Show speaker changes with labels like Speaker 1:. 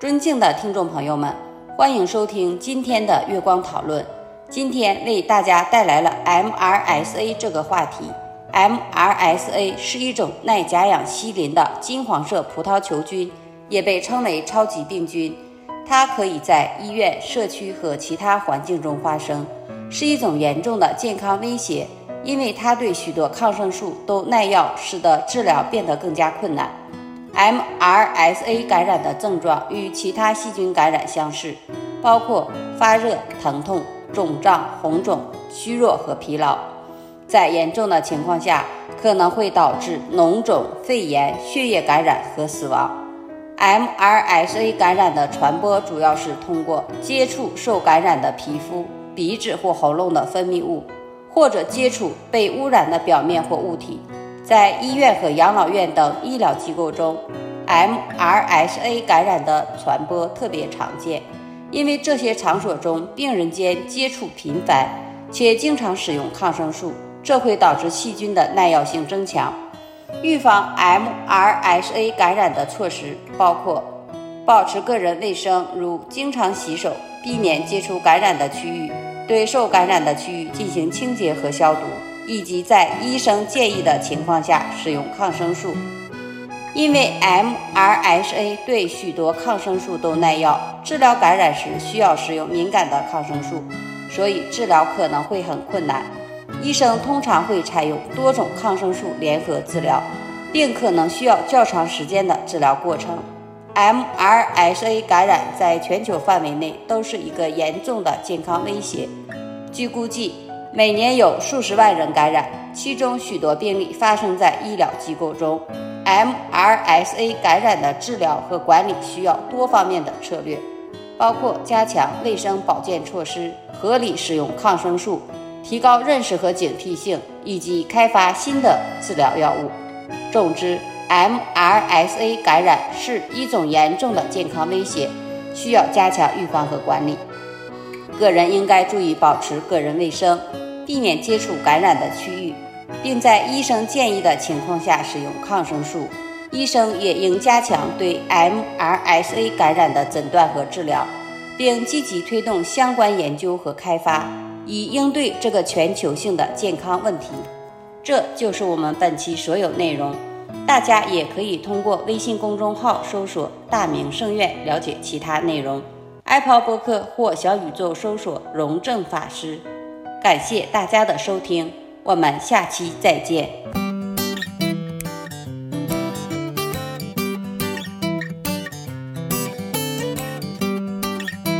Speaker 1: 尊敬的听众朋友们，欢迎收听今天的月光讨论。今天为大家带来了 MRSA 这个话题。MRSA 是一种耐甲氧西林的金黄色葡萄球菌，也被称为超级病菌。它可以在医院、社区和其他环境中发生，是一种严重的健康威胁，因为它对许多抗生素都耐药，使得治疗变得更加困难。MRSA 感染的症状与其他细菌感染相似，包括发热、疼痛、肿胀、红肿、虚弱和疲劳。在严重的情况下，可能会导致脓肿、肺炎、血液感染和死亡。MRSA 感染的传播主要是通过接触受感染的皮肤、鼻子或喉咙的分泌物，或者接触被污染的表面或物体。在医院和养老院等医疗机构中，MRSA 感染的传播特别常见，因为这些场所中病人间接触频繁，且经常使用抗生素，这会导致细菌的耐药性增强。预防 MRSA 感染的措施包括保持个人卫生，如经常洗手，避免接触感染的区域，对受感染的区域进行清洁和消毒。以及在医生建议的情况下使用抗生素，因为 MRSA 对许多抗生素都耐药，治疗感染时需要使用敏感的抗生素，所以治疗可能会很困难。医生通常会采用多种抗生素联合治疗，并可能需要较长时间的治疗过程。MRSA 感染在全球范围内都是一个严重的健康威胁，据估计。每年有数十万人感染，其中许多病例发生在医疗机构中。MRSA 感染的治疗和管理需要多方面的策略，包括加强卫生保健措施、合理使用抗生素、提高认识和警惕性，以及开发新的治疗药物。总之，MRSA 感染是一种严重的健康威胁，需要加强预防和管理。个人应该注意保持个人卫生，避免接触感染的区域，并在医生建议的情况下使用抗生素。医生也应加强对 MRSA 感染的诊断和治疗，并积极推动相关研究和开发，以应对这个全球性的健康问题。这就是我们本期所有内容。大家也可以通过微信公众号搜索“大明圣院”了解其他内容。Apple 播客或小宇宙搜索“荣正法师”，感谢大家的收听，我们下期再见。